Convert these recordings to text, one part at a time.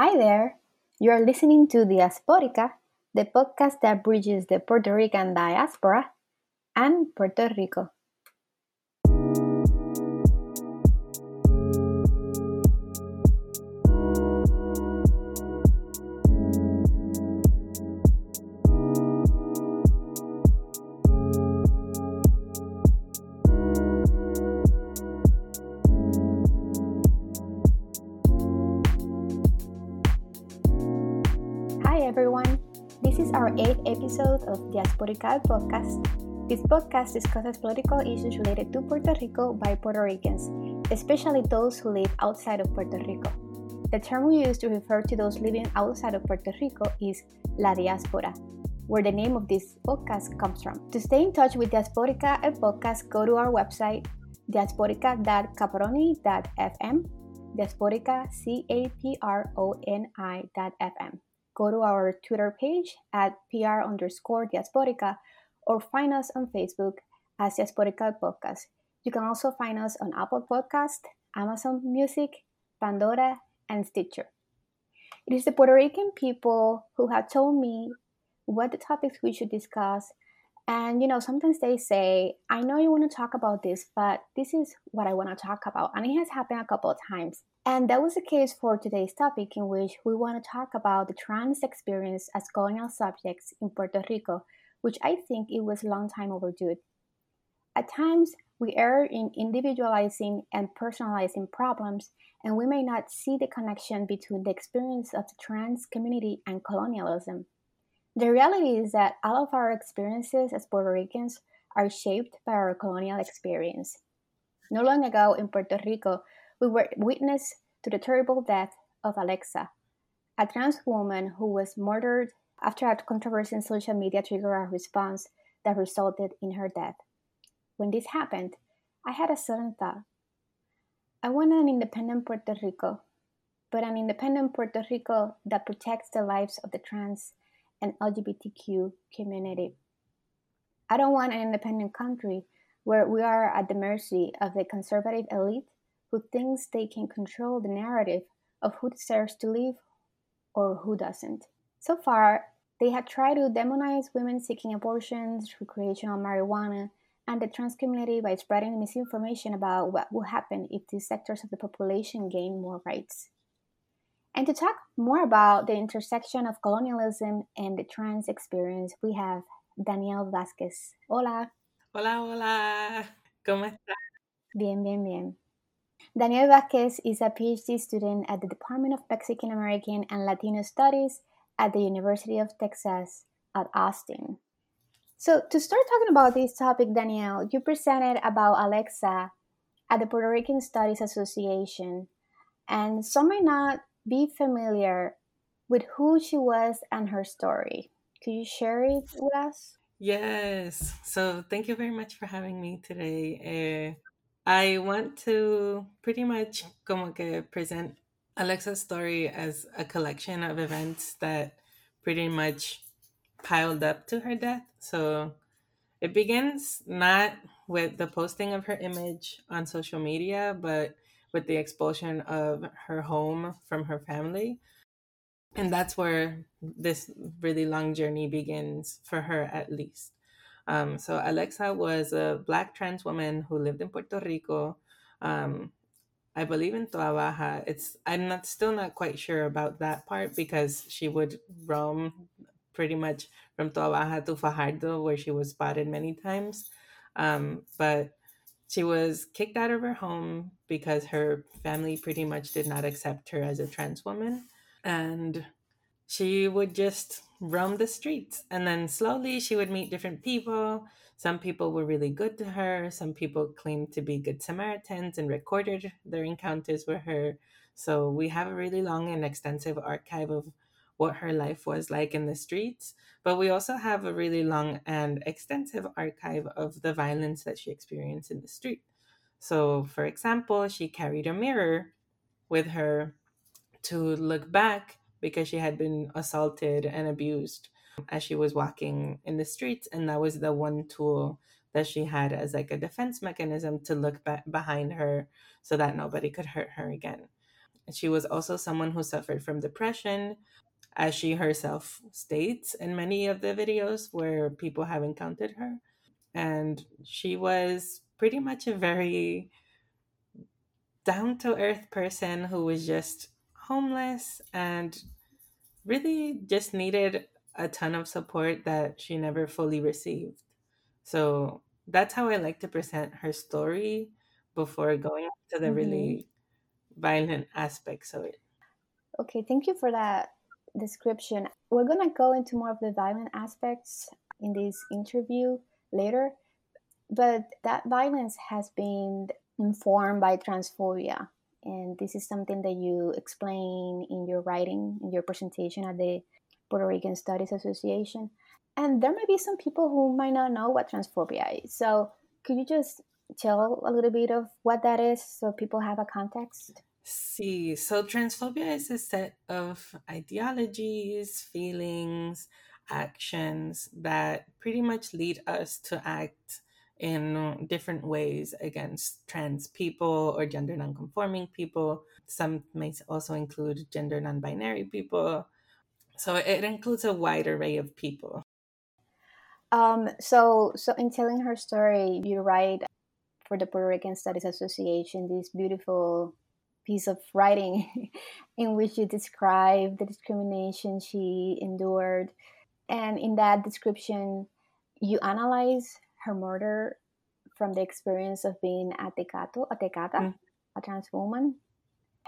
Hi there. You are listening to Diasporica, the podcast that bridges the Puerto Rican diaspora and Puerto Rico. Episode of Diasporica Podcast. This podcast discusses political issues related to Puerto Rico by Puerto Ricans, especially those who live outside of Puerto Rico. The term we use to refer to those living outside of Puerto Rico is La Diaspora, where the name of this podcast comes from. To stay in touch with Diasporica and podcast, go to our website, diasporica.caproni.fm, diasporica, C-A-P-R-O-N-I.fm go to our Twitter page at PR underscore Diasporica or find us on Facebook as Diasporica Podcast. You can also find us on Apple Podcast, Amazon Music, Pandora, and Stitcher. It is the Puerto Rican people who have told me what the topics we should discuss. And you know, sometimes they say, I know you want to talk about this, but this is what I want to talk about. And it has happened a couple of times. And that was the case for today's topic, in which we want to talk about the trans experience as colonial subjects in Puerto Rico, which I think it was a long time overdue. At times, we err in individualizing and personalizing problems, and we may not see the connection between the experience of the trans community and colonialism. The reality is that all of our experiences as Puerto Ricans are shaped by our colonial experience. No long ago in Puerto Rico, we were witness to the terrible death of Alexa, a trans woman who was murdered after a controversy in social media triggered a response that resulted in her death. When this happened, I had a sudden thought. I want an independent Puerto Rico, but an independent Puerto Rico that protects the lives of the trans and LGBTQ community. I don't want an independent country where we are at the mercy of the conservative elite who thinks they can control the narrative of who deserves to live or who doesn't. So far, they have tried to demonize women seeking abortions, recreational marijuana, and the trans community by spreading misinformation about what will happen if these sectors of the population gain more rights. And to talk more about the intersection of colonialism and the trans experience, we have Danielle Vázquez. Hola. Hola, hola. ¿Cómo estás? Bien, bien, bien. Daniel Vázquez is a PhD student at the Department of Mexican American and Latino Studies at the University of Texas at Austin. So, to start talking about this topic, Danielle, you presented about Alexa at the Puerto Rican Studies Association, and some may not be familiar with who she was and her story. Could you share it with us? Yes. So, thank you very much for having me today. Uh, I want to pretty much como que present Alexa's story as a collection of events that pretty much piled up to her death. So it begins not with the posting of her image on social media, but with the expulsion of her home from her family. And that's where this really long journey begins for her, at least. Um, so Alexa was a black trans woman who lived in Puerto Rico. Um, I believe in Toa Baja. It's I'm not still not quite sure about that part because she would roam pretty much from Toa Baja to Fajardo, where she was spotted many times. Um, but she was kicked out of her home because her family pretty much did not accept her as a trans woman, and she would just roam the streets. And then slowly she would meet different people. Some people were really good to her. Some people claimed to be good Samaritans and recorded their encounters with her. So we have a really long and extensive archive of what her life was like in the streets. But we also have a really long and extensive archive of the violence that she experienced in the street. So, for example, she carried a mirror with her to look back because she had been assaulted and abused as she was walking in the streets and that was the one tool that she had as like a defense mechanism to look back behind her so that nobody could hurt her again She was also someone who suffered from depression, as she herself states in many of the videos where people have encountered her. And she was pretty much a very down to earth person who was just homeless and really just needed a ton of support that she never fully received. So that's how I like to present her story before going to the Mhm. really violent aspects of it. Okay, thank you for that description. We're going to go into more of the violent aspects in this interview later, but that violence has been informed by transphobia. And this is something that you explain in your writing, in your presentation at the Puerto Rican Studies Association. And there may be some people who might not know what transphobia is. So, could you just tell a little bit of what that is so people have a context? See, so transphobia is a set of ideologies, feelings, actions that pretty much lead us to act in different ways against trans people or gender nonconforming people. Some may also include gender non binary people. So it includes a wide array of people. Um, so, so in telling her story, you write for the Puerto Rican Studies Association this beautiful piece of writing in which you describe the discrimination she endured. And in that description, you analyze her murder from the experience of being a tecato, a tecata, Mm. a trans woman,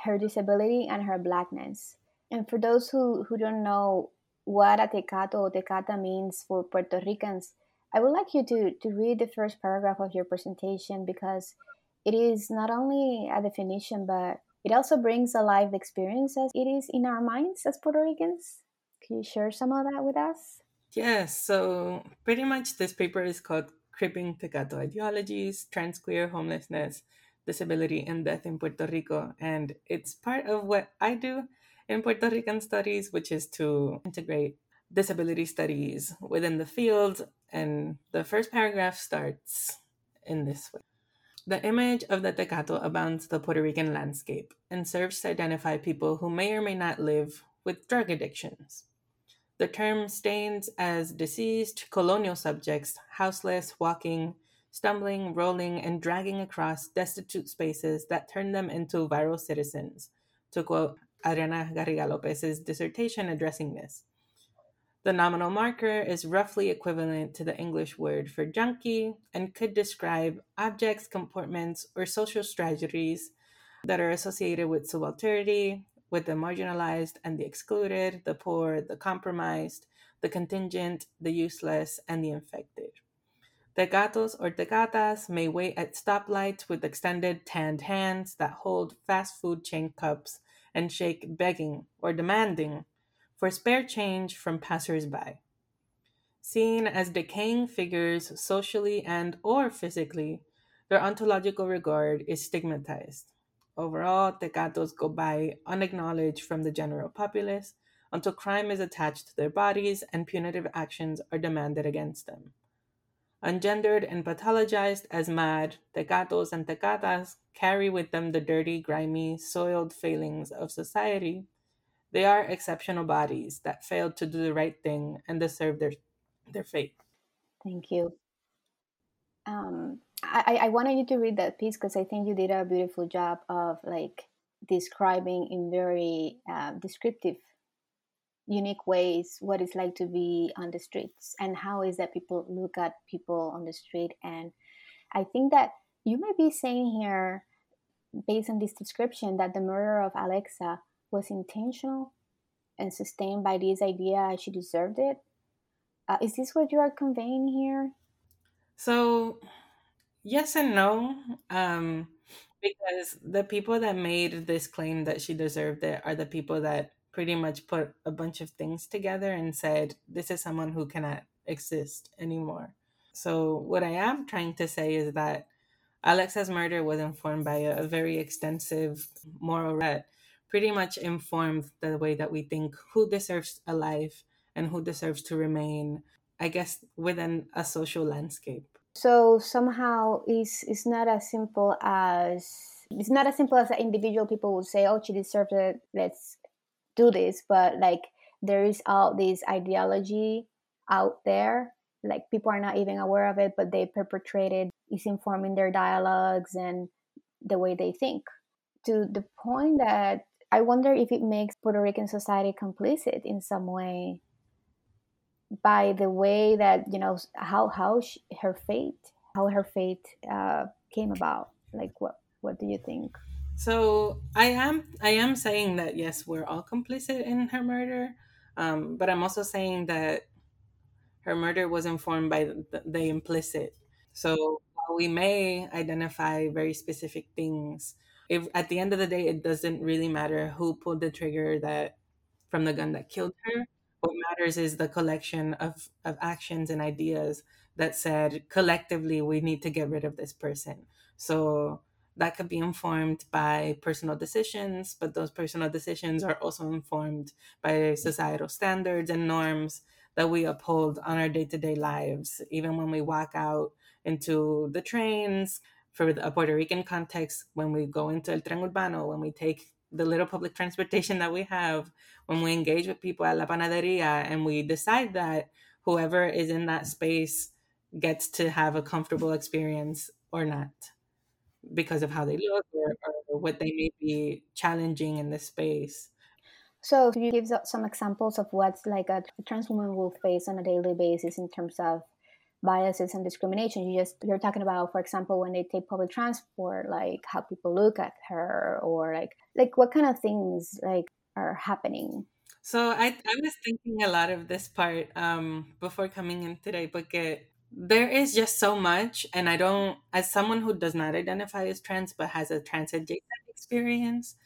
her disability, and her blackness. And for those who, who don't know what a tecato or tecata means for Puerto Ricans, I would like you to, to read the first paragraph of your presentation because it is not only a definition, but it also brings alive the experience as it is in our minds as Puerto Ricans. Can you share some of that with us? Yes, so pretty much this paper is called Cripping Tecato Ideologies, Trans Queer Homelessness, Disability, and Death in Puerto Rico. And it's part of what I do in Puerto Rican studies, which is to integrate disability studies within the field. And the first paragraph starts in this way. The image of the Tecato abounds the Puerto Rican landscape and serves to identify people who may or may not live with drug addictions. The term stands as deceased colonial subjects, houseless, walking, stumbling, rolling, and dragging across destitute spaces that turn them into viral citizens, to quote Adriana Garriga Lopez's dissertation addressing this. The nominal marker is roughly equivalent to the English word for junkie and could describe objects, comportments, or social strategies that are associated with subalternity, with the marginalized and the excluded, the poor, the compromised, the contingent, the useless, and the infected. Tecatos or tecatas may wait at stoplights with extended tanned hands that hold fast food chain cups and shake begging or demanding for spare change from passersby. Seen as decaying figures socially and or physically, their ontological regard is stigmatized. Overall, tecatos go by unacknowledged from the general populace until crime is attached to their bodies and punitive actions are demanded against them. Ungendered and pathologized as mad, tecatos and tecatas carry with them the dirty, grimy, soiled failings of society. They are exceptional bodies that failed to do the right thing and deserve their, their fate. Thank you. Um, I, I wanted you to read that piece because I think you did a beautiful job of like describing in very uh, descriptive, unique ways what it's like to be on the streets and how is that people look at people on the street. And I think that you may be saying here, based on this description, that the murder of Alexa was intentional and sustained by this idea she deserved it. Uh, is this what you are conveying here? So, yes and no. Um, because the people that made this claim that she deserved it are the people that pretty much put a bunch of things together and said, this is someone who cannot exist anymore. So, what I am trying to say is that Alexa's murder was informed by a, a very extensive moral that pretty much informed the way that we think who deserves a life and who deserves to remain, I guess, within a social landscape. So somehow it's, it's not as simple as it's not as simple as individual people would say, "Oh, she deserves it. Let's do this." But like there is all this ideology out there. Like people are not even aware of it, but they perpetrate it. It's informing their dialogues and the way they think. To the point that I wonder if it makes Puerto Rican society complicit in some way by the way that you know how how she, her fate how her fate uh, came about? Like what what do you think? So i am i am saying that yes we're all complicit in her murder um, but i'm also saying that her murder was informed by the, the implicit. So we may identify very specific things if at the end of the day it doesn't really matter who pulled the trigger that from the gun that killed her matters is the collection of, of actions and ideas that said collectively we need to get rid of this person. So that could be informed by personal decisions but those personal decisions are also informed by societal standards and norms that we uphold on our day-to-day lives. Even when we walk out into the trains for a puerto rican context when we go into el tren urbano when we take the little public transportation that we have when we engage with people at la panaderia and we decide that whoever is in that space gets to have a comfortable experience or not because of how they look or, or what they may be challenging in the space. So you give some examples of what like a trans woman will face on a daily basis in terms of biases and discrimination. You just you're talking about for example when they take public transport like how people look at her or like like what kind of things like are happening? So i i was thinking a lot of this part um before coming in today because there is just so much and i don't as someone who does not identify as trans but has a trans adjacent experience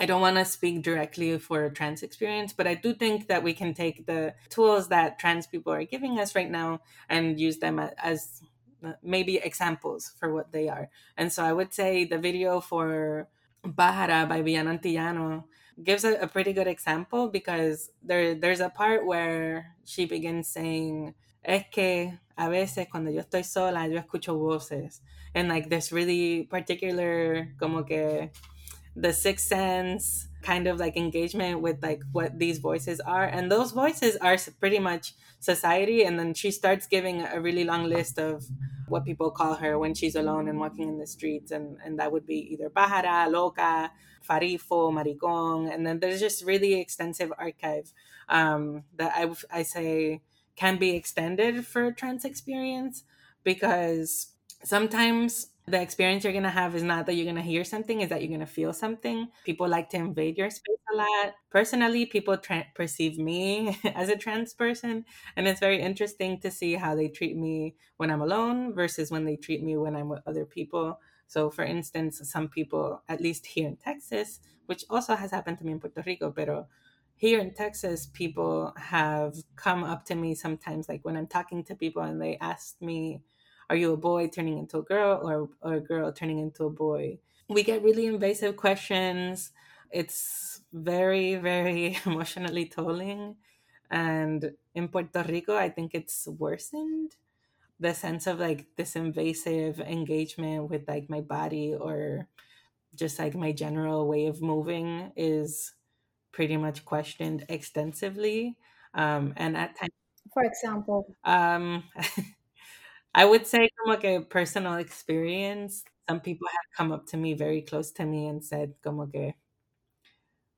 I don't want to speak directly for a trans experience, but I do think that we can take the tools that trans people are giving us right now and use them as uh, maybe examples for what they are. And so I would say the video for Bahara by Villano Antillano gives a, a, pretty good example because there there's a part where she begins saying, Es que a veces cuando yo estoy sola, yo escucho voces. And like this really particular como que the sixth sense kind of like engagement with like what these voices are. And those voices are pretty much society. And then she starts giving a really long list of what people call her when she's alone and walking in the streets. And and that would be either pájara loca farifo maricón. And then there's just really extensive archive um, that I, I say can be extended for trans experience because sometimes the experience you're gonna have is not that you're gonna hear something is that you're gonna feel something. People like to invade your space a lot. Personally people tra- perceive me as a trans person and it's very interesting to see how they treat me when i'm alone versus when they treat me when i'm with other people. So for instance some people at least here in texas which also has happened to me in puerto rico pero here in Texas, people have come up to me sometimes, like when I'm talking to people and they ask me, are you a boy turning into a girl or, or a girl turning into a boy? We get really invasive questions. It's very, very emotionally tolling. And in Puerto Rico, I think it's worsened. The sense of like this invasive engagement with like my body or just like my general way of moving is pretty much questioned extensively. Um, and at times, for example, um, I would say como que personal experience. Some people have come up to me very close to me and said como que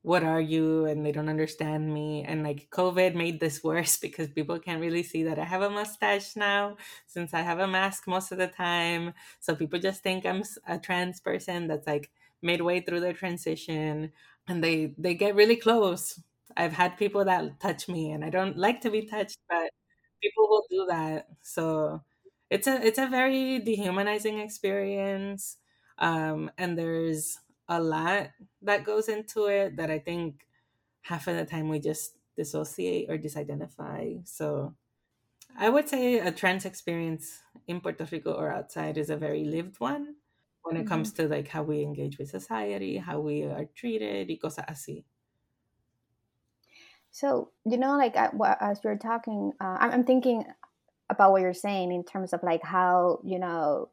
what are you? and they don't understand me and like covid made this worse because people can't really see that i have a mustache now since i have a mask most of the time. So people just think i'm a trans person that's like midway through their transition and they they get really close. I've had people that touch me and i don't like to be touched but people will do that. So it's a it's a very dehumanizing experience um, and there's a lot that goes into it that i think half of the time we just dissociate or disidentify so i would say a trans experience in puerto rico or outside is a very lived one when it mm-hmm. comes to like how we engage with society how we are treated y cosas así so you know like as you're talking uh, i'm thinking about what you're saying in terms of like how you know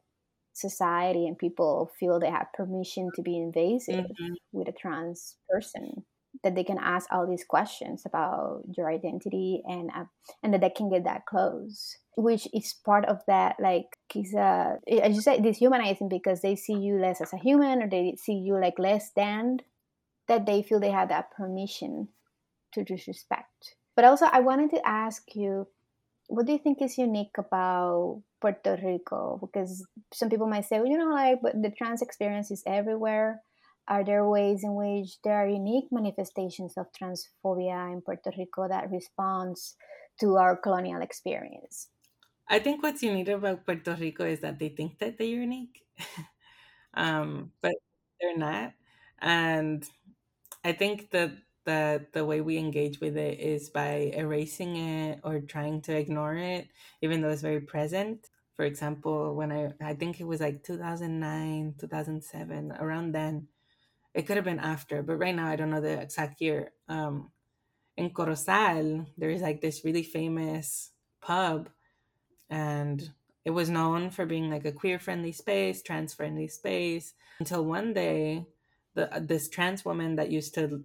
society and people feel they have permission to be invasive Mhm. with a trans person that they can ask all these questions about your identity and uh, and that they can get that close which is part of that like is uh as you say dehumanizing because they see you less as a human or they see you like less than that they feel they have that permission to disrespect but also i wanted to ask you what do you think is unique about Puerto Rico? Because some people might say, well, you know, like, but the trans experience is everywhere. Are there ways in which there are unique manifestations of transphobia in Puerto Rico that responds to our colonial experience? I think what's unique about Puerto Rico is that they think that they're unique, um, but they're not. And I think that that the way we engage with it is by erasing it or trying to ignore it, even though it's very present. For example, when I I think it was like 2009, 2007, around then. It could have been after, but right now I don't know the exact year. Um, in Corozal, there is like this really famous pub, and it was known for being like a queer friendly space, trans friendly space. Until one day, the this trans woman that used to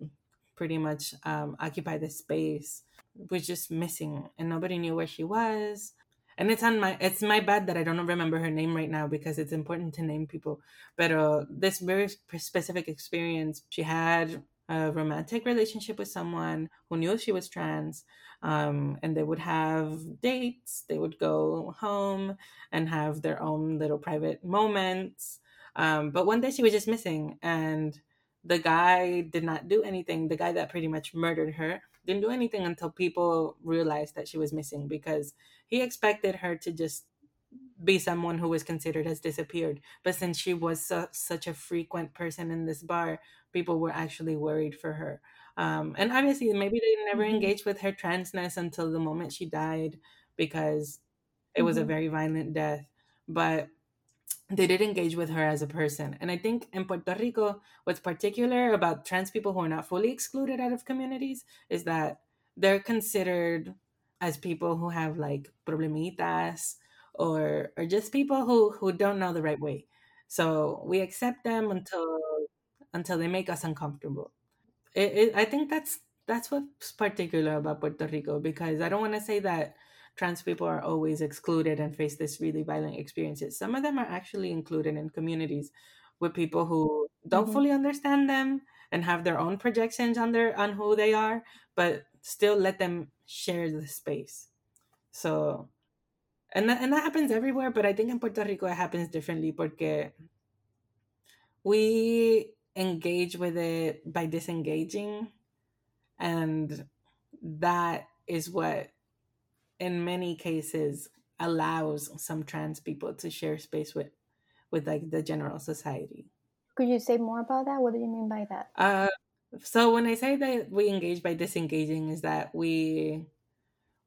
pretty much um, occupy the space was just missing, and nobody knew where she was. And it's on my it's my bad that I don't remember her name right now because it's important to name people. But uh, this very specific experience, she had a romantic relationship with someone who knew she was trans um, and they would have dates they would go home and have their own little private moments um, but one day she was just missing and the guy did not do anything the guy that pretty much murdered her didn't do anything until people realized that she was missing because he expected her to just be someone who was considered as disappeared. But since she was so, such a frequent person in this bar, people were actually worried for her. Um, and obviously, maybe they never Mhm. engaged with her transness until the moment she died because it was a Mhm. very violent death. But they did engage with her as a person. And I think in Puerto Rico, what's particular about trans people who are not fully excluded out of communities is that they're considered as people who have like problemitas or or just people who who don't know the right way. So we accept them until until they make us uncomfortable. It, it, I think that's that's what's particular about Puerto Rico because I don't want to say that trans people are always excluded and face this really violent experiences. Some of them are actually included in communities with people who don't Mhm. fully understand them and have their own projections on their on who they are, but still let them share the space. So and that, and that happens everywhere, but I think in Puerto Rico it happens differently porque we engage with it by disengaging and that is what in many cases allows some trans people to share space with with like the general society Could you say more about that? What do you mean by that? uh so when i say that we engage by disengaging is that we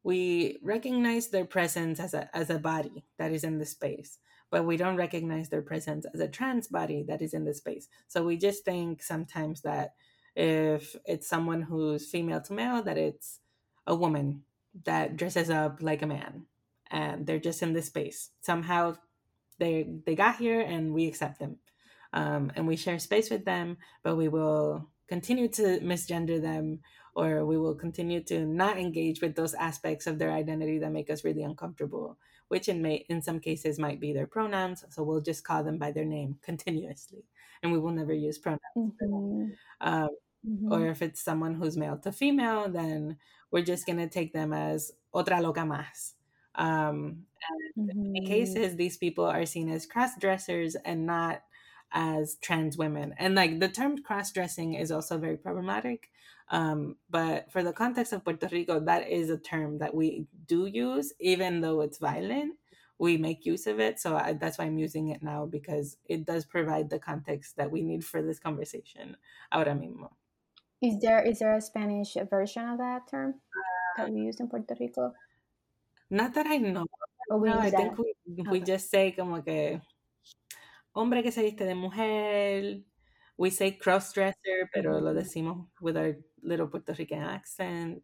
we recognize their presence as a as a body that is in the space but we don't recognize their presence as a trans body that is in the space so we just think sometimes that if it's someone who's female to male that it's a woman that dresses up like a man and they're just in this space somehow they they got here and we accept them um, and we share space with them but we will continue to misgender them or we will continue to not engage with those aspects of their identity that make us really uncomfortable which in may in some cases might be their pronouns so we'll just call them by their name continuously and we will never use pronouns Mhm. um, or Mhm. if it's someone who's male to female then we're just going to take them as otra loca más um, and in many Mhm. cases these people are seen as cross dressers and not as trans women and like the term cross dressing is also very problematic um, but for the context of puerto rico that is a term that we do use even though it's violent we make use of it so I, that's why i'm using it now because it does provide the context that we need for this conversation ahora mismo Is there is there a Spanish version of that term that we use in Puerto Rico? not that i know Or we no i think we, we Okay. just say como que hombre que se viste de mujer we say cross dresser pero lo decimos with our little puerto rican accent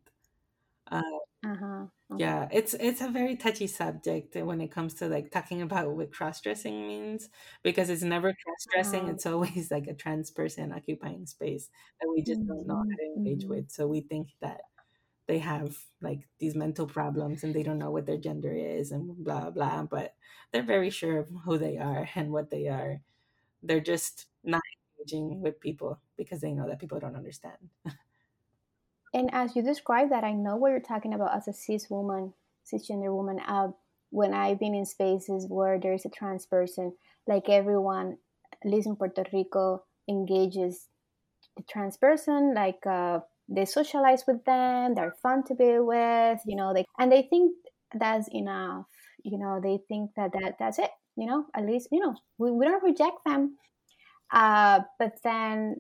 uh, Uh-huh. yeah it's it's a very touchy subject when it comes to like talking about what cross-dressing means because it's never cross-dressing Uh, it's always like a trans person occupying space that we just don't know how to engage mhm. with so we think that they have like these mental problems and they don't know what their gender is and blah blah but they're very sure of who they are and what they are they're just not engaging with people because they know that people don't understand And as you describe that, I know what you're talking about as a cis woman, cisgender woman. Uh, when I've been in spaces where there's a trans person, like everyone, at least in Puerto Rico, engages the trans person, like uh, they socialize with them, they're fun to be with, you know, they and they think that's enough. You know, they think that, that that's it. You know, at least you know we, we don't reject them. Uh, but then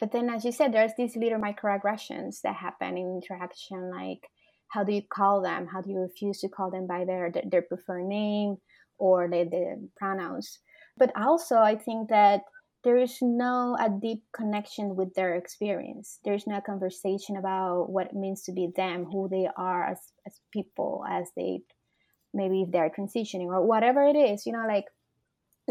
but then as you said there's these little microaggressions that happen in interaction like how do you call them? How do you refuse to call them by their their preferred name or the, the pronouns? But also i think that there is no a deep connection with their experience. There's no conversation about what it means to be them who they are as, as people as they maybe if they're transitioning or whatever it is you know like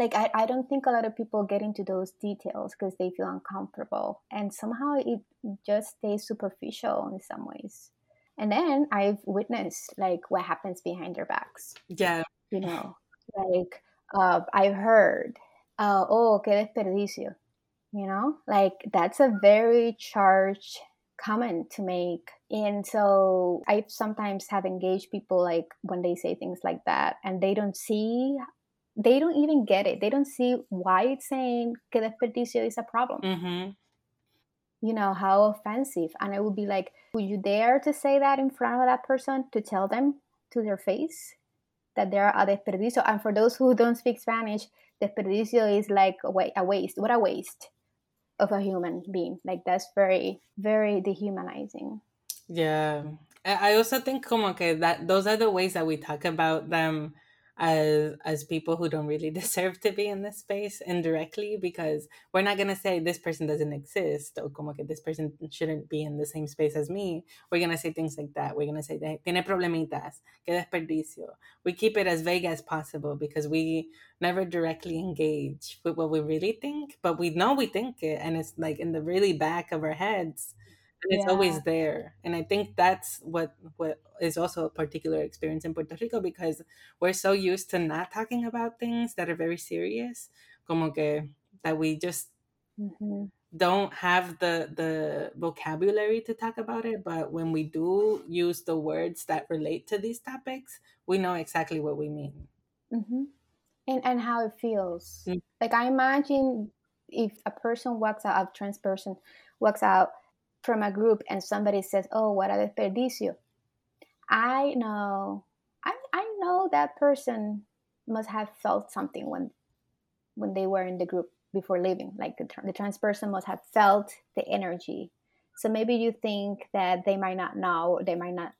like I, I don't think a lot of people get into those details because they feel uncomfortable and somehow it just stays superficial in some ways. And then i've witnessed like what happens behind their backs. Yeah. You know like uh, i've heard uh, oh que desperdicio you know? Like that's a very charged comment to make. And so i sometimes have engaged people like when they say things like that and they don't see they don't even get it. They don't see why it's saying que desperdicio is a problem. mm-hmm. You know, how offensive. And I would be like, would you dare to say that in front of that person to tell them to their face that they're a desperdicio? And for those who don't speak Spanish, desperdicio is like a, waste. What a waste of a human being. Like that's very, very dehumanizing. Yeah. I I also think como que that those are the ways that we talk about them as as people who don't really deserve to be in this space indirectly because we're not gonna say this person doesn't exist or como que this person shouldn't be in the same space as me. We're gonna say things like that. We're gonna say tiene problemitas, que desperdicio. We keep it as vague as possible because we never directly engage with what we really think, but we know we think it and it's like in the really back of our heads and it's Yeah. always there and i think that's what what is also a particular experience in puerto rico because we're so used to not talking about things that are very serious como que that we just Mm-hmm. don't have the the vocabulary to talk about it but when we do use the words that relate to these topics we know exactly what we mean Mm-hmm. And, and how it feels. Mm. Like I imagine if a person walks out, a trans person walks out from a group and somebody says, "Oh, what a desperdicio," I know, I I know that person must have felt something when when they were in the group before leaving. Like the, the trans person must have felt the energy. So maybe you think that they might not know, they might not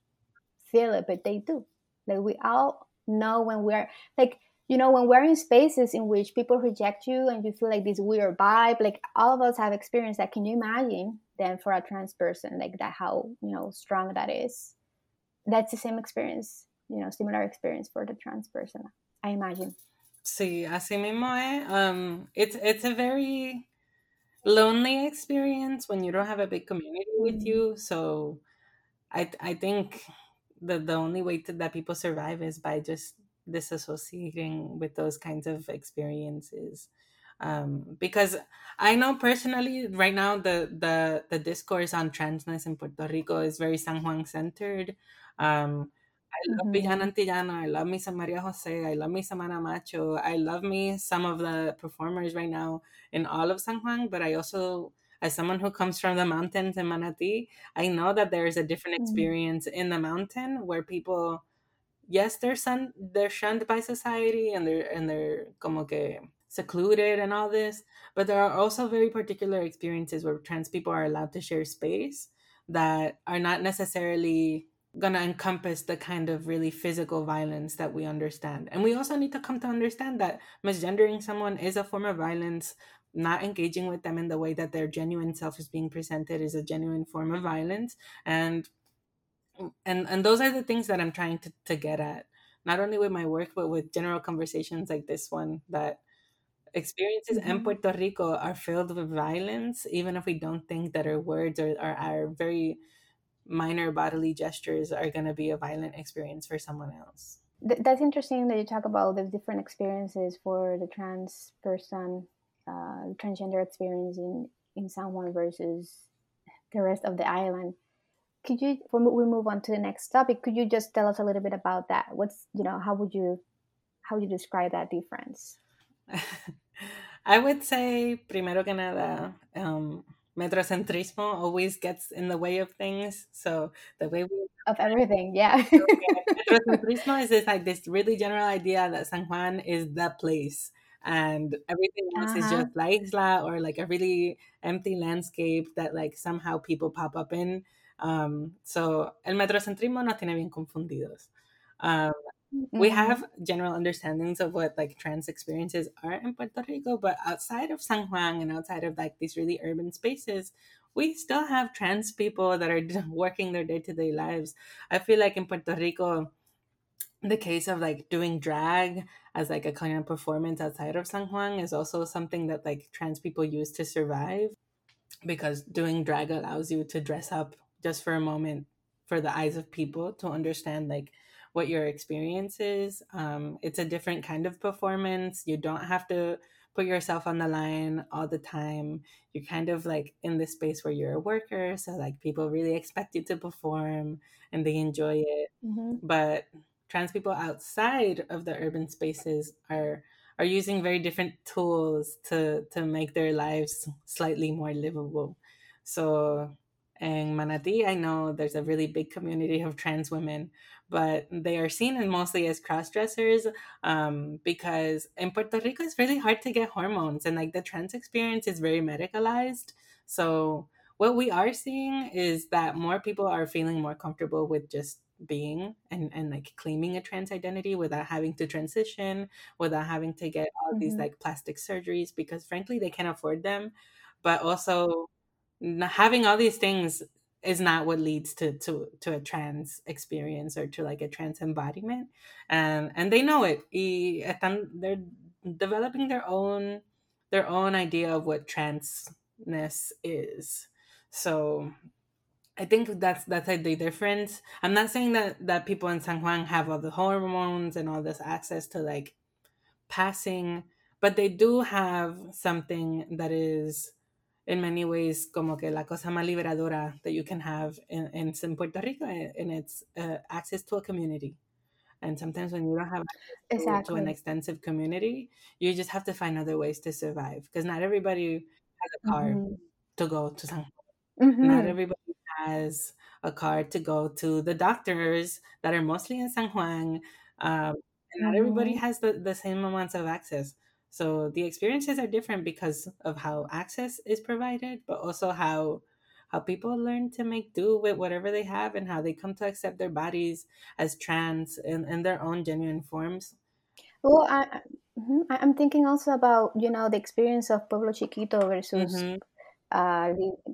feel it, but they do. Like we all know when we're like you know when we're in spaces in which people reject you and you feel like this weird vibe like all of us have experienced that can you imagine then for a trans person like that how you know strong that is? That's the same experience you know similar experience for the trans person i imagine. Sí así mismo es. Um it's it's a very lonely experience when you don't have a big community with mm. you. So i i think the the only way to, that people survive is by just disassociating with those kinds of experiences um, because I know personally right now the the the discourse on transness in Puerto Rico is very San Juan centered. Um, I love mm-hmm. I love me some Maria Jose. I love me some Ana Macho. I love me some of the performers right now in all of San Juan. But I also, as someone who comes from the mountains in Manatí, I know that there is a different Mm-hmm. experience in the mountain where people, yes, they're sun, they're shunned by society and they're and they're como que secluded and all this. But there are also very particular experiences where trans people are allowed to share space that are not necessarily going to encompass the kind of really physical violence that we understand. And we also need to come to understand that misgendering someone is a form of violence. Not engaging with them in the way that their genuine self is being presented is a genuine form of violence. And and and those are the things that i'm trying to, to get at not only with my work but with general conversations like this one that experiences mm-hmm. in puerto rico are filled with violence even if we don't think that our words or, or our very minor bodily gestures are going to be a violent experience for someone else Th- that's interesting that you talk about the different experiences for the trans person uh, transgender experience in in San Juan versus the rest of the island could you when we move on to the next topic could you just tell us a little bit about that? What's you know how would you how would you describe that difference? I would say primero que nada um, metrocentrismo always gets in the way of things. So the way we of everything yeah. Metrocentrismo is this like this really general idea that san juan is the place and everything else uh-huh. is just la isla or like a really empty landscape that like somehow people pop up in um, so, el metrocentrismo nos tiene bien confundidos. Um, mm-hmm. We have general understandings of what like trans experiences are in Puerto Rico, but outside of San Juan and outside of like these really urban spaces, we still have trans people that are working their day to day lives. I feel like in Puerto Rico, the case of like doing drag as like a kind of performance outside of San Juan is also something that like trans people use to survive because doing drag allows you to dress up just for a moment for the eyes of people to understand like what your experience is. Um, it's a different kind of performance. You don't have to put yourself on the line all the time. You're kind of like in this space where you're a worker. So, like, people really expect you to perform and they enjoy it. Mm-hmm. But trans people outside of the urban spaces are are using very different tools to to make their lives slightly more livable. So in Manatí, I know there's a really big community of trans women, but they are seen mostly as cross dressers um, because in Puerto Rico it's really hard to get hormones, and like the trans experience is very medicalized. So what we are seeing is that more people are feeling more comfortable with just being and, and like claiming a trans identity without having to transition without having to get all mm-hmm. these like plastic surgeries because frankly they can't afford them but also having all these things is not what leads to to to a trans experience or to like a trans embodiment. And and they know it. They're developing their own their own idea of what transness is. So i think that's that's the difference. I'm not saying that that people in san juan have all the hormones and all this access to like passing but they do have something that is in many ways como que la cosa más liberadora that you can have in, in, in Puerto Rico and it's uh, access to a community. And sometimes when you don't have access exactly. to, an extensive community, you just have to find other ways to survive because not everybody has a car mm-hmm. to go to San mm-hmm. Not everybody has a car to go to the doctors that are mostly in San Juan. Um, and not everybody mm-hmm. has the, the same amounts of access. So the experiences are different because of how access is provided, but also how how people learn to make do with whatever they have and how they come to accept their bodies as trans in, in their own genuine forms. Well, I, mm-hmm, I'm thinking also about you know the experience of Pueblo Chiquito versus mm-hmm. uh,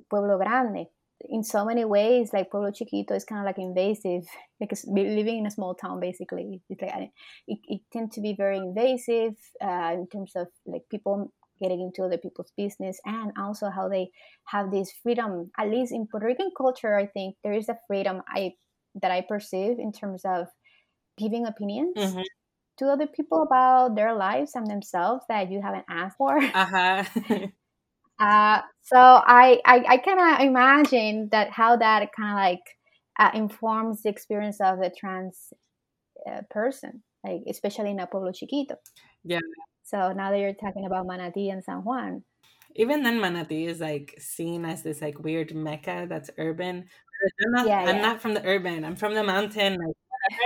Pueblo Grande in so many ways, like Pueblo Chiquito is kind of like invasive, because living in a small town basically. It's like it, it tends to be very invasive uh, in terms of like people getting into other people's business and also how they have this freedom. At least in Puerto Rican culture, I think there is a freedom I that I perceive in terms of giving opinions. Mm-hmm. To other people about their lives and themselves that you haven't asked for. Uh-huh. Uh, so I I, I kind of imagine that how that kind of like uh, informs the experience of the trans uh, person, like especially in a pueblo chiquito. Yeah. So now that you're talking about Manatí and San Juan, even then Manatí is like seen as this like weird mecca that's urban. I'm not, yeah, I'm yeah. not from the urban. I'm from the mountain. Like,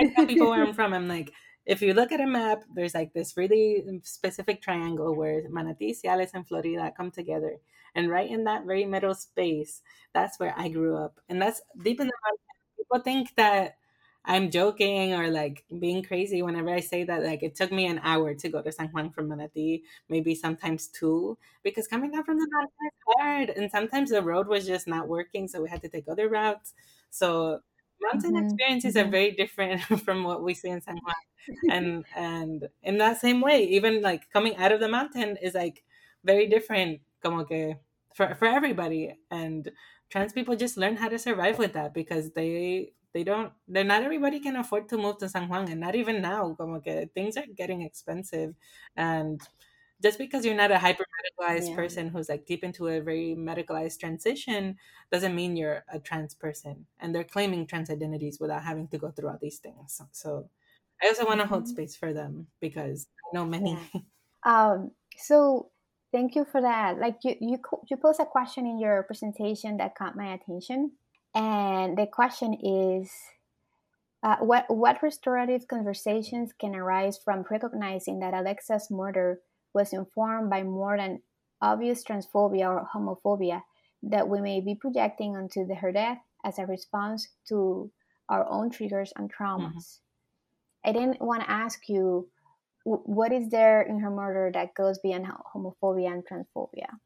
I tell people where I'm from. I'm like, if you look at a map, there's like this really specific triangle where Manatí, Ciales, and Florida come together. And right in that very middle space, that's where I grew up. And that's deep in the mountains. People think that I'm joking or like being crazy whenever I say that. Like it took me an hour to go to San Juan from Manatí, maybe sometimes two, because coming down from the mountain is hard. And sometimes the road was just not working, so we had to take other routes. So mountain Mhm, experiences are mhm. very different from what we see in San Juan. And and in that same way, even like coming out of the mountain is like very different, como que for for everybody. And trans people just learn how to survive with that because they they don't they're not everybody can afford to move to San Juan and not even now, como que things are getting expensive and just because you're not a hyper medicalized Yeah. person who's like deep into a very medicalized transition doesn't mean you're a trans person and they're claiming trans identities without having to go through all these things so i also want to hold Mhm. space for them because i know many Yeah. Um, so thank you for that. Like you, you, you posed a question in your presentation that caught my attention, and the question is, uh, what what restorative conversations can arise from recognizing that Alexa's murder was informed by more than obvious transphobia or homophobia that we may be projecting onto the, her death as a response to our own triggers and traumas. I didn't want to ask you w- what is there in her murder that goes beyond homophobia and transphobia?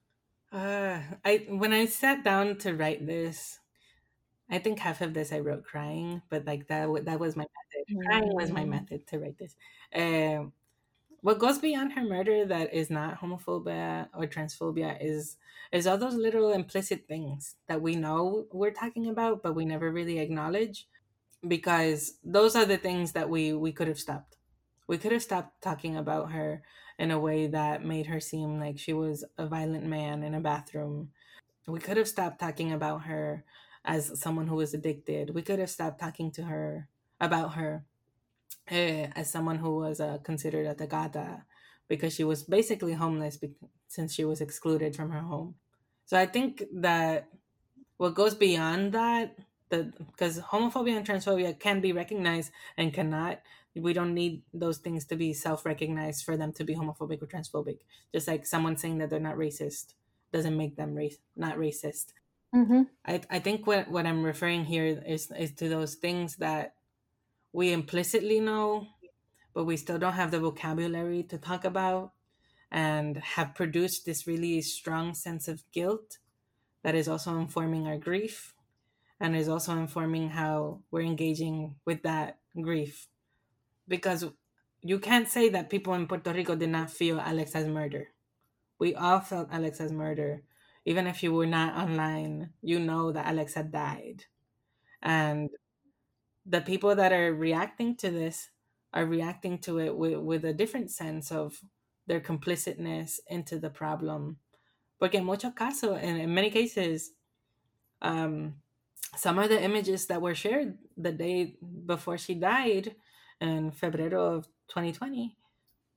uh, i when i sat down to write this i think half of this i wrote crying but like that that was my method crying was my Mm, method to write this um what goes beyond her murder that is not homophobia or transphobia is is all those little implicit things that we know we're talking about but we never really acknowledge because those are the things that we we could have stopped. We could have stopped talking about her in a way that made her seem like she was a violent man in a bathroom. We could have stopped talking about her as someone who was addicted. We could have stopped talking to her about her eh, as someone who was uh, considered a tecata because she was basically homeless be- since she was excluded from her home. So I think that what goes beyond that, because homophobia and transphobia can be recognized and cannot. We don't need those things to be self-recognized for them to be homophobic or transphobic. Just like someone saying that they're not racist doesn't make them race not racist. Mm-hmm. I I think what what I'm referring here is is to those things that we implicitly know but we still don't have the vocabulary to talk about and have produced this really strong sense of guilt that is also informing our grief and is also informing how we're engaging with that grief because you can't say that people in Puerto Rico did not feel Alexa's murder. We all felt Alexa's murder. Even if you were not online, you know that Alexa died. And the people that are reacting to this are reacting to it with, with a different sense of their complicitness into the problem. Porque en muchos casos, and in many cases, um, some of the images that were shared the day before she died in Febrero of 2020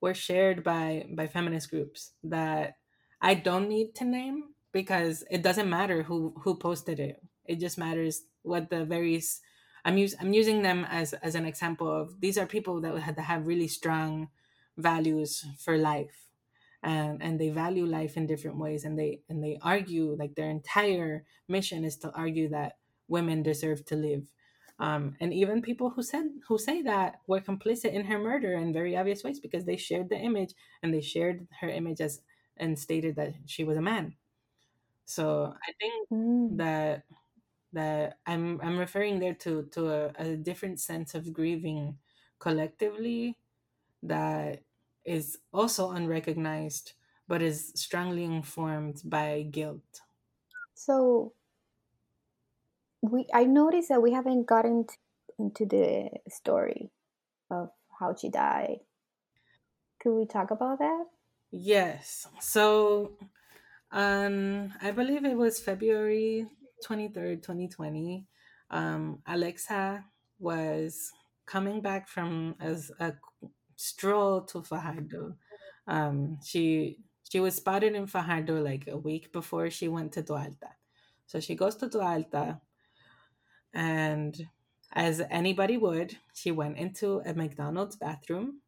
were shared by by feminist groups that I don't need to name because it doesn't matter who who posted it. It just matters what the various I'm use, I'm using them as as an example of these are people that had to have really strong values for life and and they value life in different ways and they and they argue like their entire mission is to argue that women deserve to live um, and even people who said who say that were complicit in her murder in very obvious ways because they shared the image and they shared her image as and stated that she was a man. So I think Mm. that that I'm I'm referring there to to a, a different sense of grieving collectively that is also unrecognized but is strongly informed by guilt. So we, I noticed that we haven't gotten t- into the story of how she died. Could we talk about that? Yes. So Um, I believe it was February 23rd, 2020. Um, Alexa was coming back from as a stroll to Fajardo. Um, she she was spotted in Fajardo like a week before she went to Toa Alta. So she goes to Toa Alta and as anybody would, she went into a McDonald's bathroom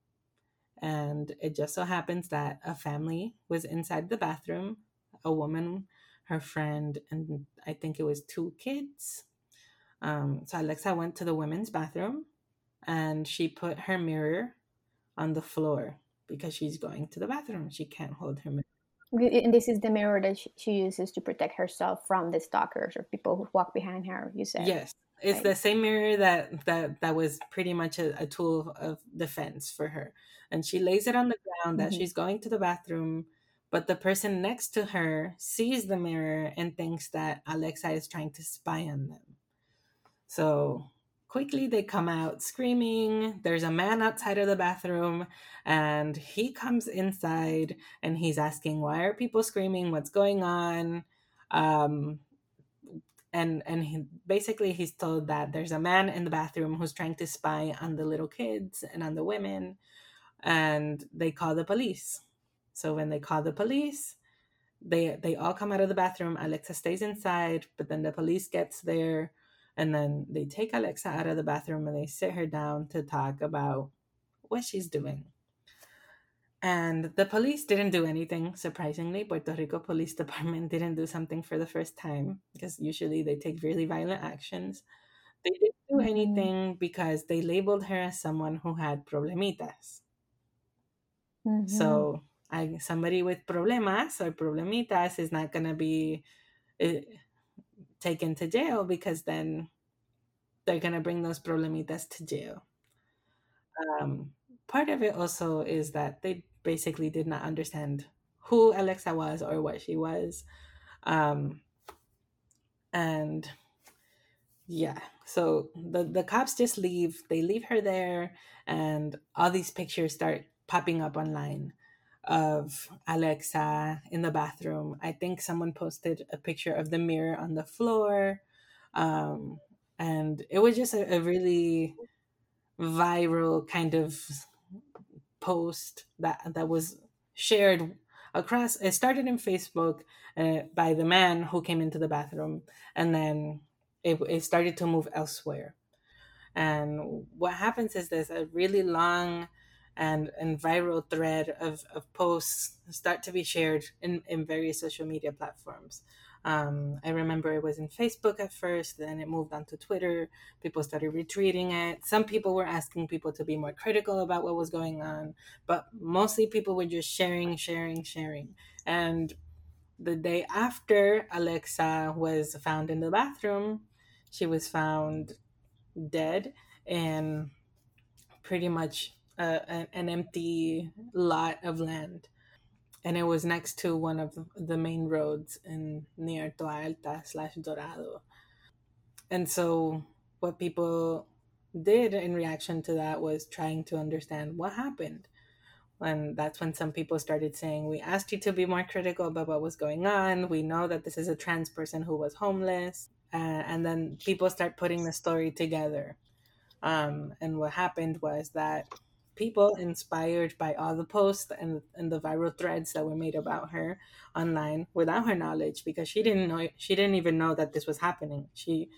and it just so happens that a family was inside the bathroom a woman her friend and i think it was two kids. Um, so alexa went to the women's bathroom and she put her mirror on the floor because she's going to the bathroom. She can't hold her mirror. And this is the mirror that she uses to protect herself from the stalkers or people who walk behind her you said. Yes. It's right. the same mirror that that that was pretty much a, a, tool of defense for her. And she lays it on the ground that mm-hmm. she's going to the bathroom but the person next to her sees the mirror and thinks that alexa is trying to spy on them. So quickly they come out screaming. There's a man outside of the bathroom and he comes inside and he's asking why are people screaming? What's going on? Um, and and he, basically he's told that there's a man in the bathroom who's trying to spy on the little kids and on the women and they call the police so when they call the police they they all come out of the bathroom alexa stays inside but then the police gets there and then they take alexa out of the bathroom and they sit her down to talk about what she's doing and the police didn't do anything, surprisingly. Puerto Rico Police Department didn't do something for the first time because usually they take really violent actions. They didn't do mm-hmm. anything because they labeled her as someone who had problemitas. Mm-hmm. So I, somebody with problemas or problemitas is not going to be uh, taken to jail because then they're going to bring those problemitas to jail. Um, part of it also is that they basically did not understand who Alexa was or what she was. Um, and yeah, so the, the cops just leave. They leave her there, and all these pictures start popping up online of Alexa in the bathroom. I think someone posted a picture of the mirror on the floor. Um, and it was just a, a really viral kind of post that that was shared across it started in facebook uh, by the man who came into the bathroom and then it, it started to move elsewhere and what happens is there's a really long and, and viral thread of, of posts start to be shared in, in various social media platforms um, I remember it was in Facebook at first, then it moved on to Twitter. People started retweeting it. Some people were asking people to be more critical about what was going on, but mostly people were just sharing, sharing, sharing. And the day after Alexa was found in the bathroom, she was found dead in pretty much uh, an empty lot of land and it was next to one of the main roads in near Toa Alta slash Dorado. And so what people did in reaction to that was trying to understand what happened. And that's when some people started saying, We asked you to be more critical about what was going on. We know that this is a trans person who was homeless. Uh, and then people start putting the story together. Um, and what happened was that people inspired by all the posts and, and the viral threads that were made about her online without her knowledge because she didn't know she didn't even know that this was happening. She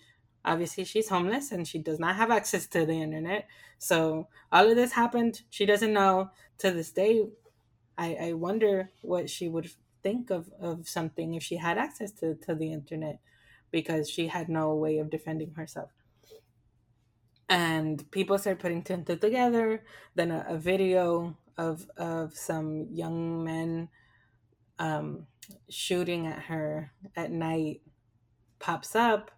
obviously she's homeless and she does not have access to the internet. So all of this happened. She doesn't know. To this day i i wonder what she would think of of something if she had access to to the internet because she had no way of defending herself and people started putting two together. Then a, a video of of some young men um, shooting at her at night pops up,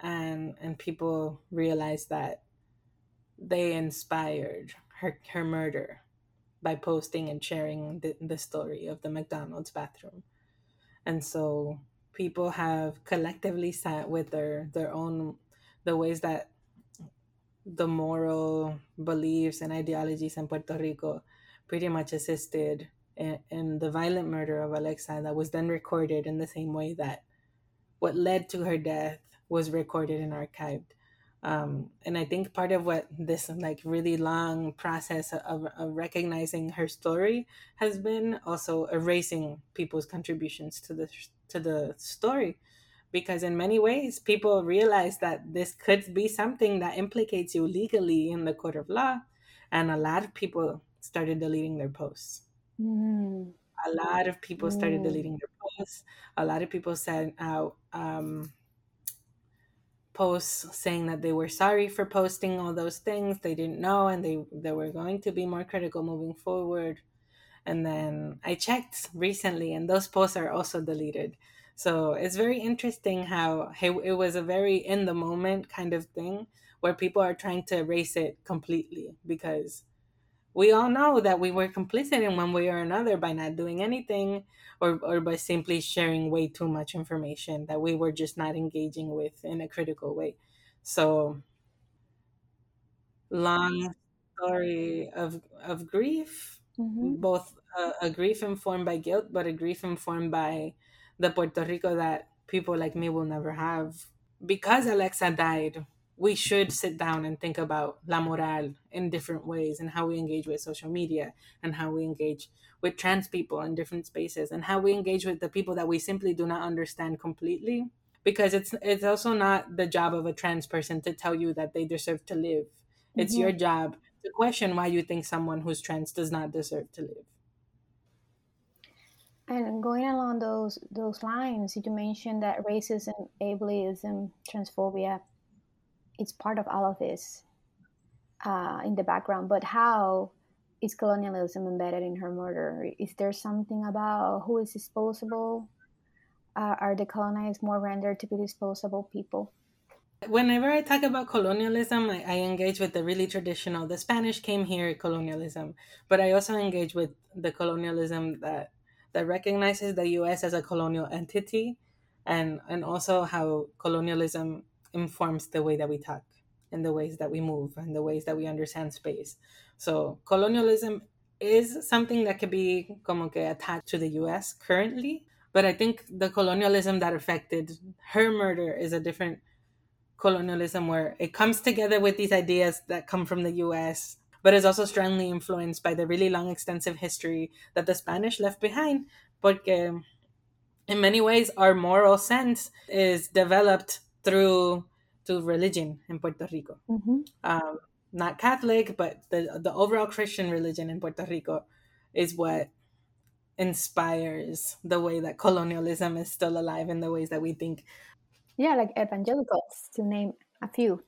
and and people realize that they inspired her her murder by posting and sharing the, the story of the McDonald's bathroom, and so people have collectively sat with their their own the ways that the moral beliefs and ideologies in Puerto Rico pretty much assisted in, in, the violent murder of Alexa that was then recorded in the same way that what led to her death was recorded and archived. Um, and I think part of what this like really long process of, of recognizing her story has been also erasing people's contributions to the to the story because in many ways people realize that this could be something that implicates you legally in the court of law and a lot of people started deleting their posts mm. a lot of people started mm. deleting their posts a lot of people sent out um, posts saying that they were sorry for posting all those things they didn't know and they, they were going to be more critical moving forward And then I checked recently, and those posts are also deleted. So it's very interesting how it was a very in the moment kind of thing where people are trying to erase it completely because we all know that we were complicit in one way or another by not doing anything or, or by simply sharing way too much information that we were just not engaging with in a critical way. So long story of of grief, Mm-hmm. both a, a grief informed by guilt, but a grief informed by the Puerto Rico that people like me will never have. Because Alexa died, we should sit down and think about la moral in different ways and how we engage with social media and how we engage with trans people in different spaces and how we engage with the people that we simply do not understand completely because it's it's also not the job of a trans person to tell you that they deserve to live it's Mm-hmm. your job to question why you think someone who's trans does not deserve to live And going along those those lines, you mentioned that racism, ableism, transphobia, it's part of all of this uh, in the background. But how is colonialism embedded in her murder? Is there something about who is disposable? Uh, are the colonized more rendered to be disposable people? whenever I talk about colonialism, I, I, engage with the really traditional, the Spanish came here colonialism, but I also engage with the colonialism that that recognizes the U.S. as a colonial entity, and and also how colonialism informs the way that we talk and the ways that we move and the ways that we understand space. So colonialism is something that could be como que attached to the U.S. currently, but I think the colonialism that affected her murder is a different colonialism where it comes together with these ideas that come from the US, but is also strongly influenced by the really long, extensive history that the Spanish left behind. Porque in many ways, our moral sense is developed through through religion in Puerto Rico. Mm-hmm. Um, not Catholic, but the the overall Christian religion in Puerto Rico is what inspires the way that colonialism is still alive in the ways that we think yeah, like evangelicals, to name a few.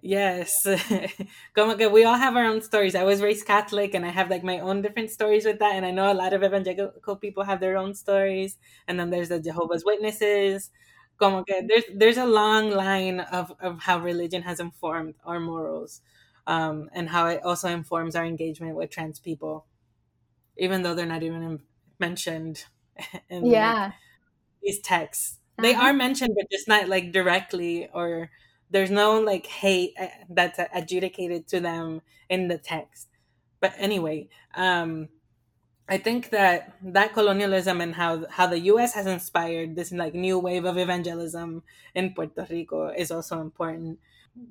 Yes. Como que we all have our own stories. I was raised Catholic and I have like my own different stories with that. And I know a lot of evangelical people have their own stories. And then there's the Jehovah's Witnesses. Como que there's there's a long line of, of how religion has informed our morals. Um, and how it also informs our engagement with trans people, even though they're not even mentioned in yeah. like, these texts they uh-huh. are mentioned but just not like directly or there's no like hate that's adjudicated to them in the text. But anyway um i think that that colonialism and how how the us has inspired this like new wave of evangelism in puerto rico is also important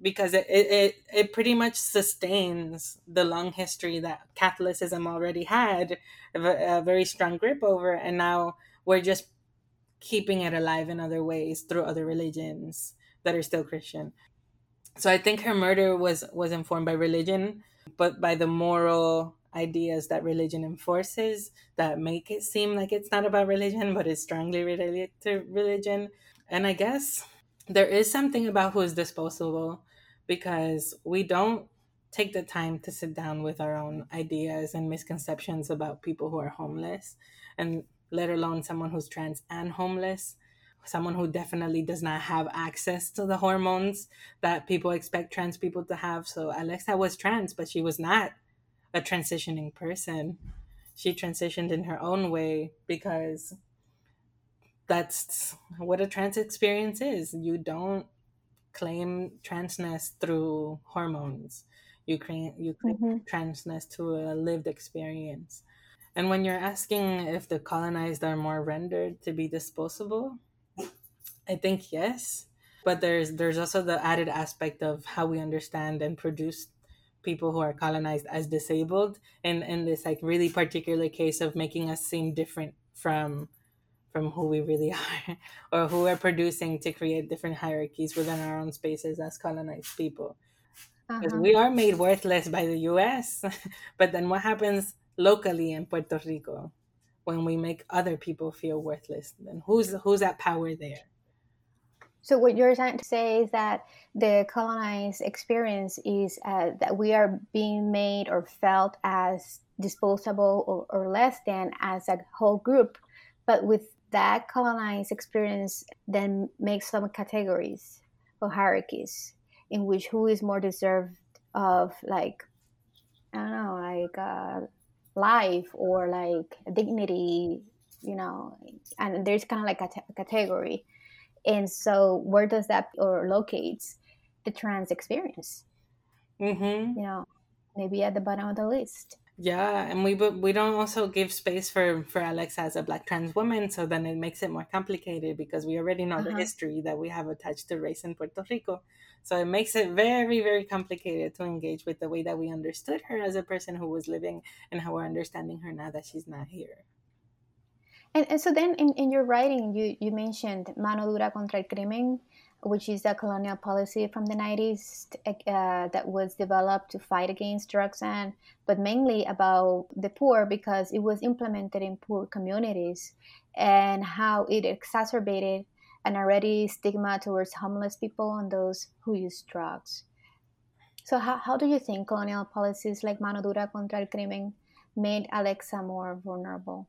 because it, it, it pretty much sustains the long history that catholicism already had a, a very strong grip over and now we're just keeping it alive in other ways through other religions that are still Christian. So I think her murder was was informed by religion, but by the moral ideas that religion enforces that make it seem like it's not about religion, but it's strongly related to religion. And I guess there is something about who is disposable because we don't take the time to sit down with our own ideas and misconceptions about people who are homeless and let alone someone who's trans and homeless, someone who definitely does not have access to the hormones that people expect trans people to have. So Alexa was trans, but she was not a transitioning person. She transitioned in her own way because that's what a trans experience is. You don't claim transness through hormones. You claim you claim mm-hmm. transness to a lived experience. And when you're asking if the colonized are more rendered to be disposable, I think yes. But there's there's also the added aspect of how we understand and produce people who are colonized as disabled in in this like really particular case of making us seem different from from who we really are or who we're producing to create different hierarchies within our own spaces as colonized people because uh-huh. we are made worthless by the US but then what happens locally in Puerto Rico when we make other people feel worthless then who's who's at power there so what you're trying to say is that the colonized experience is uh, that we are being made or felt as disposable or, or less than as a whole group. But with that colonized experience, then makes some categories or hierarchies in which who is more deserved of like I don't know, like uh, life or like dignity, you know, and there's kind of like a category. And so, where does that or locates the trans experience? Mm-hmm. You know, maybe at the bottom of the list. Yeah, and we we don't also give space for for Alexa as a black trans woman, so then it makes it more complicated because we already know uh-huh. the history that we have attached to race in Puerto Rico. So it makes it very very complicated to engage with the way that we understood her as a person who was living and how we're understanding her now that she's not here. And, and so then in, in your writing you you mentioned mano dura contra el crimen which is a colonial policy from the 90s uh, that was developed to fight against drugs and but mainly about the poor because it was implemented in poor communities and how it exacerbated an already stigma towards homeless people and those who use drugs. So how, how do you think colonial policies like mano dura contra el crimen made alexa more vulnerable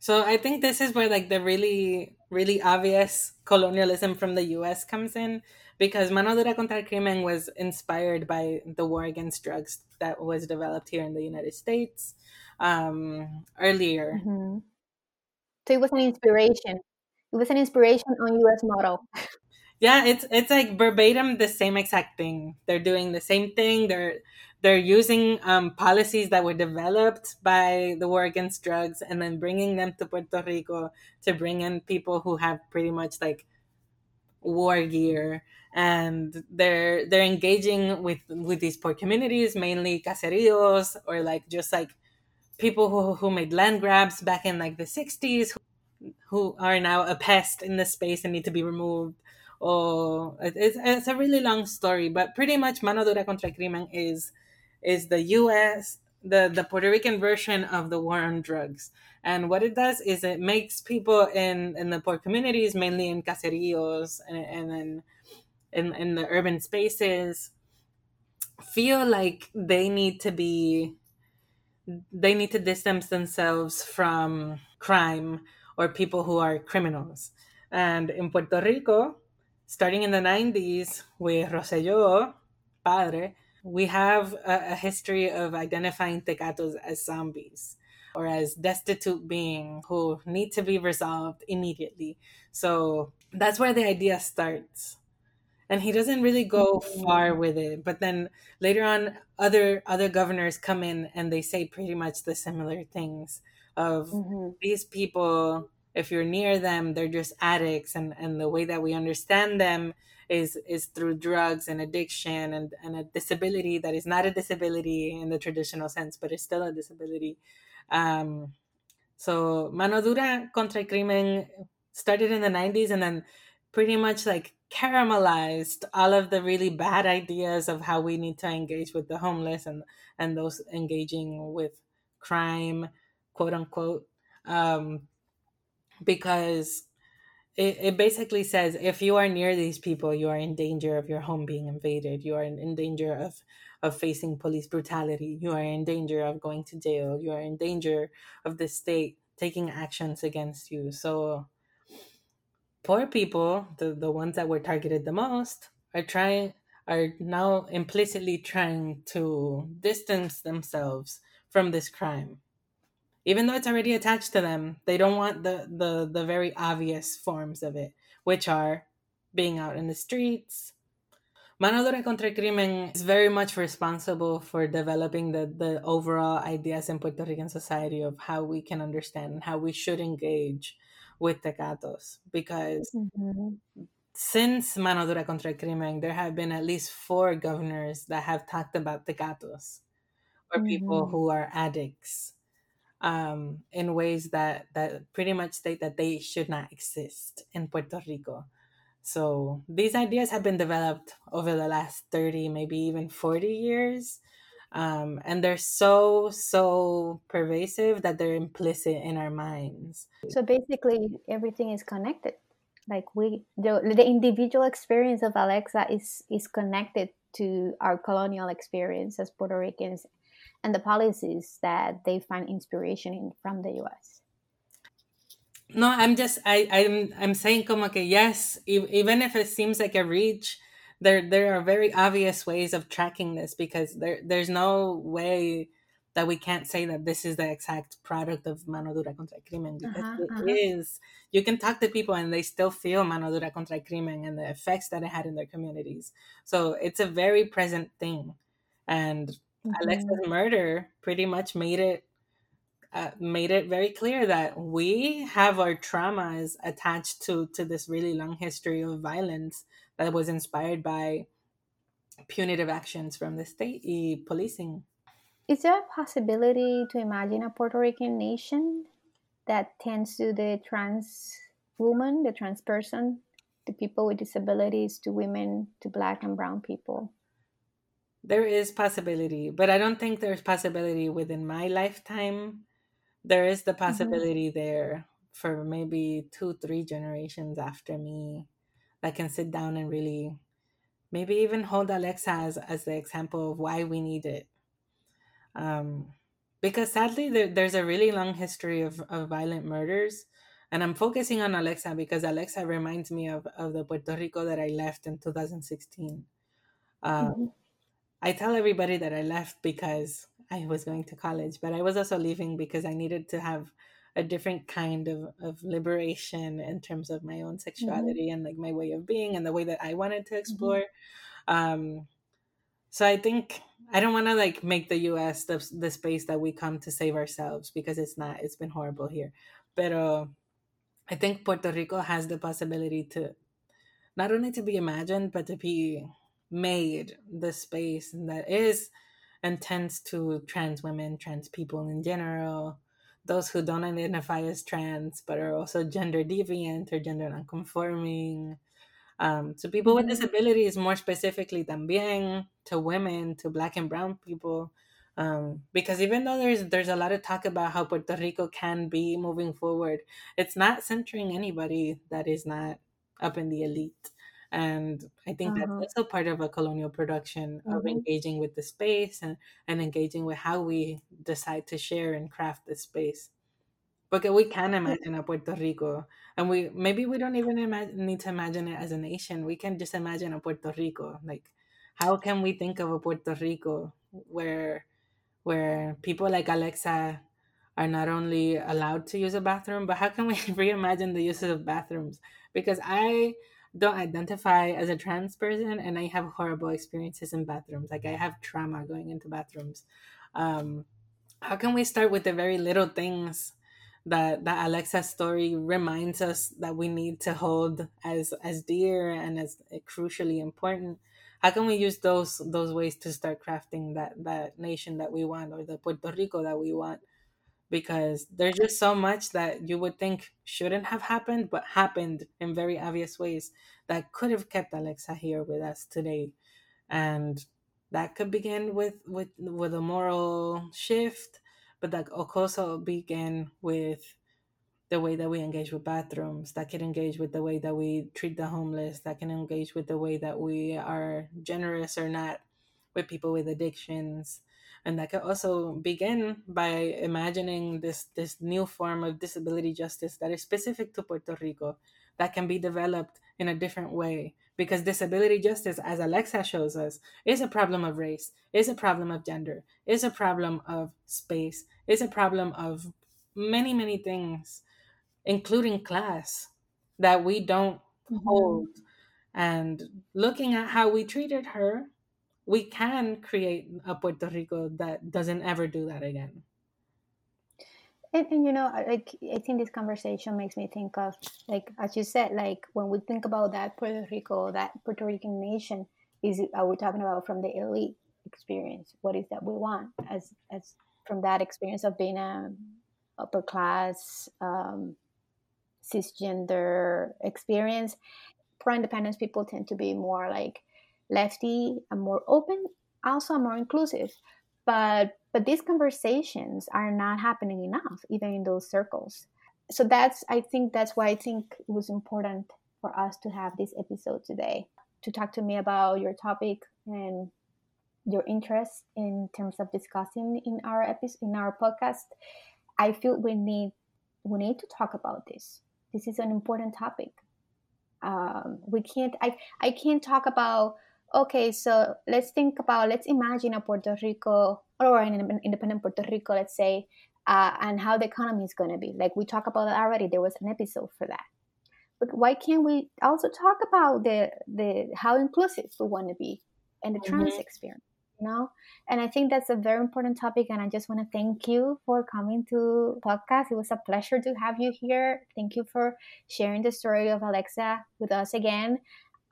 so I think this is where like the really really obvious colonialism from the US comes in because Mano Dura contra el Crimen was inspired by the war against drugs that was developed here in the United States um, earlier. Mm-hmm. So it was an inspiration. It was an inspiration on US model. Yeah, it's it's like verbatim the same exact thing. They're doing the same thing. They're they're using um, policies that were developed by the war against drugs and then bringing them to Puerto Rico to bring in people who have pretty much like war gear. And they're they're engaging with with these poor communities mainly caseríos or like just like people who, who made land grabs back in like the 60s who, who are now a pest in the space and need to be removed. Or it's, it's a really long story but pretty much mano dura contra crimen is is the U.S. the the Puerto Rican version of the war on drugs. And what it does is it makes people in in the poor communities, mainly in caseríos and and in, in the urban spaces, feel like they need to be they need to distance themselves from crime or people who are criminals. And in Puerto Rico, starting in the 90s with Rosselló, padre, we have a, a history of identifying tecatos as zombies or as destitute beings who need to be resolved immediately. So that's where the idea starts. And he doesn't really go far with it. But then later on other other governors come in and they say pretty much the similar things of mm-hmm. these people if you're near them they're just addicts and and the way that we understand them is is through drugs and addiction and, and a disability that is not a disability in the traditional sense, but it's still a disability. Um, so Mano Dura contra el Crimen started in the 90s and then pretty much like caramelized all of the really bad ideas of how we need to engage with the homeless and and those engaging with crime quote unquote um, because it, it basically says if you are near these people you are in danger of your home being invaded. You are in, in danger of of facing police brutality. You are in danger of going to jail. You are in danger of the state taking actions against you. So poor people the, the ones that were targeted the most are trying are now implicitly trying to distance themselves from this crime even though it's already attached to them they don't want the the the very obvious forms of it which are being out in the streets Mano Dura contra el Crimen is very much responsible for developing the, the overall ideas in Puerto Rican society of how we can understand and how we should engage with Tecatos. Because mm-hmm. since Mano Dura contra el Crimen, there have been at least four governors that have talked about Tecatos or mm-hmm. people who are addicts um, in ways that that pretty much state that they should not exist in Puerto Rico. So these ideas have been developed over the last 30, maybe even 40 years. Um, and they're so, so pervasive that they're implicit in our minds. So basically, everything is connected. Like we, the, the individual experience of Alexa is, is connected to our colonial experience as Puerto Ricans and the policies that they find inspiration in from the US. No, I'm just I I'm I'm saying como que yes, even if it seems like a reach, there there are very obvious ways of tracking this because there there's no way that we can't say that this is the exact product of mano dura contra el crimen because uh-huh, it uh-huh. is. You can talk to people and they still feel mano dura contra el crimen and the effects that it had in their communities. So it's a very present thing, and mm-hmm. Alexa's murder pretty much made it uh, made it very clear that we have our traumas attached to to this really long history of violence that was inspired by punitive actions from the state policing. Is there a possibility to imagine a Puerto Rican nation that tends to the trans woman, the trans person, to people with disabilities, to women, to black and brown people? There is possibility, but I don't think there's possibility within my lifetime there is the mm-hmm. possibility mm-hmm. there for maybe two, three generations after me that can sit down and really maybe even hold Alexa as, as the example of why we need it. Um, because sadly, there, there's a really long history of, of violent murders. And I'm focusing on Alexa because Alexa reminds me of, of the Puerto Rico that I left in 2016. Um, mm-hmm. I tell everybody that I left because I was going to college, but I was also leaving because I needed to have a different kind of, of liberation in terms of my own mm-hmm. sexuality mm-hmm. and like my way of being and the way that I wanted to mm-hmm. explore. Mm-hmm. Um, so I think I don't want to like make the U.S. the the space that we come to save ourselves because it's not. It's been horrible here, but uh, I think Puerto Rico has the possibility to not only to be imagined but to be made the space that is and tends to trans women, trans people in general, those who don't identify as trans but are also gender deviant or gender nonconforming. Um, to people with mm-hmm. disabilities, more specifically, también to women, to black and brown people, um, because even though there's there's a lot of talk about how Puerto Rico can be moving forward, it's not centering anybody that is not up in the elite and i think uh-huh. that's also part of a colonial production of mm-hmm. engaging with the space and, and engaging with how we decide to share and craft the space. Because we can imagine a puerto rico and we maybe we don't even imagine, need to imagine it as a nation. We can just imagine a puerto rico. Like how can we think of a puerto rico where where people like alexa are not only allowed to use a bathroom but how can we reimagine the uses of bathrooms? Because i don't identify as a trans person and I have horrible experiences in bathrooms. Like I have trauma going into bathrooms. Um, how can we start with the very little things that that Alexa's story reminds us that we need to hold as as dear and as crucially important? How can we use those those ways to start crafting that that nation that we want or the Puerto Rico that we want? Because there's just so much that you would think shouldn't have happened, but happened in very obvious ways that could have kept Alexa here with us today. And that could begin with with with a moral shift, but that could also begin with the way that we engage with bathrooms, that can engage with the way that we treat the homeless, that can engage with the way that we are generous or not with people with addictions, and that can also begin by imagining this this new form of disability justice that is specific to Puerto Rico that can be developed in a different way because disability justice as alexa shows us is a problem of race is a problem of gender is a problem of space is a problem of many many things including class that we don't mm-hmm. hold and looking at how we treated her we can create a Puerto Rico that doesn't ever do that again. And, and, you know, like I think this conversation makes me think of, like as you said, like when we think about that Puerto Rico, that Puerto Rican nation, is are we talking about from the elite experience? What is that we want as as from that experience of being a upper class, um, cisgender experience? Pro independence people tend to be more like lefty and more open, also more inclusive. But but these conversations are not happening enough, even in those circles. So that's I think that's why I think it was important for us to have this episode today to talk to me about your topic and your interest in terms of discussing in our episode in our podcast. I feel we need we need to talk about this. This is an important topic. Um, we can't. I I can't talk about. Okay, so let's think about. Let's imagine a Puerto Rico or an independent Puerto Rico. Let's say, uh, and how the economy is going to be. Like we talked about that already. There was an episode for that. But why can't we also talk about the the how inclusive we want to be and the mm-hmm. trans experience? You know, and I think that's a very important topic. And I just want to thank you for coming to podcast. It was a pleasure to have you here. Thank you for sharing the story of Alexa with us again.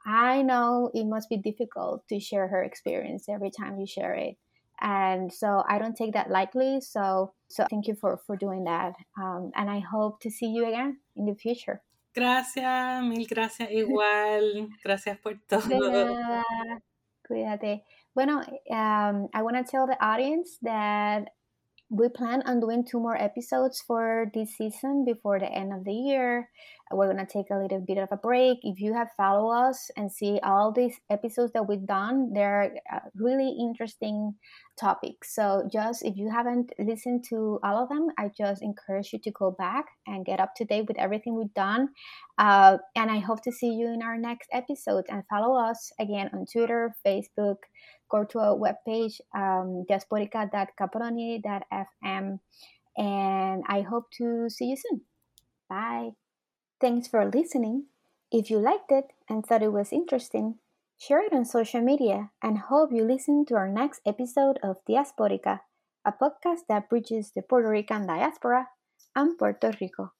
I know it must be difficult to share her experience every time you share it and so i don't take that lightly so so thank you for for doing that um, and i hope to see you again in the future Gracias, mil gracias igual. Gracias por todo. Cuídate. Bueno, um, I want to tell the audience that we plan on doing two more episodes for this season before the end of the year. We're going to take a little bit of a break. If you have followed us and see all these episodes that we've done, they're uh, really interesting topics. So, just if you haven't listened to all of them, I just encourage you to go back and get up to date with everything we've done. Uh, and I hope to see you in our next episode. And follow us again on Twitter, Facebook, go to our webpage, um, diasporica.caproni.fm. And I hope to see you soon. Bye. Thanks for listening. If you liked it and thought it was interesting, share it on social media and hope you listen to our next episode of Diasporica, a podcast that bridges the Puerto Rican diaspora and Puerto Rico.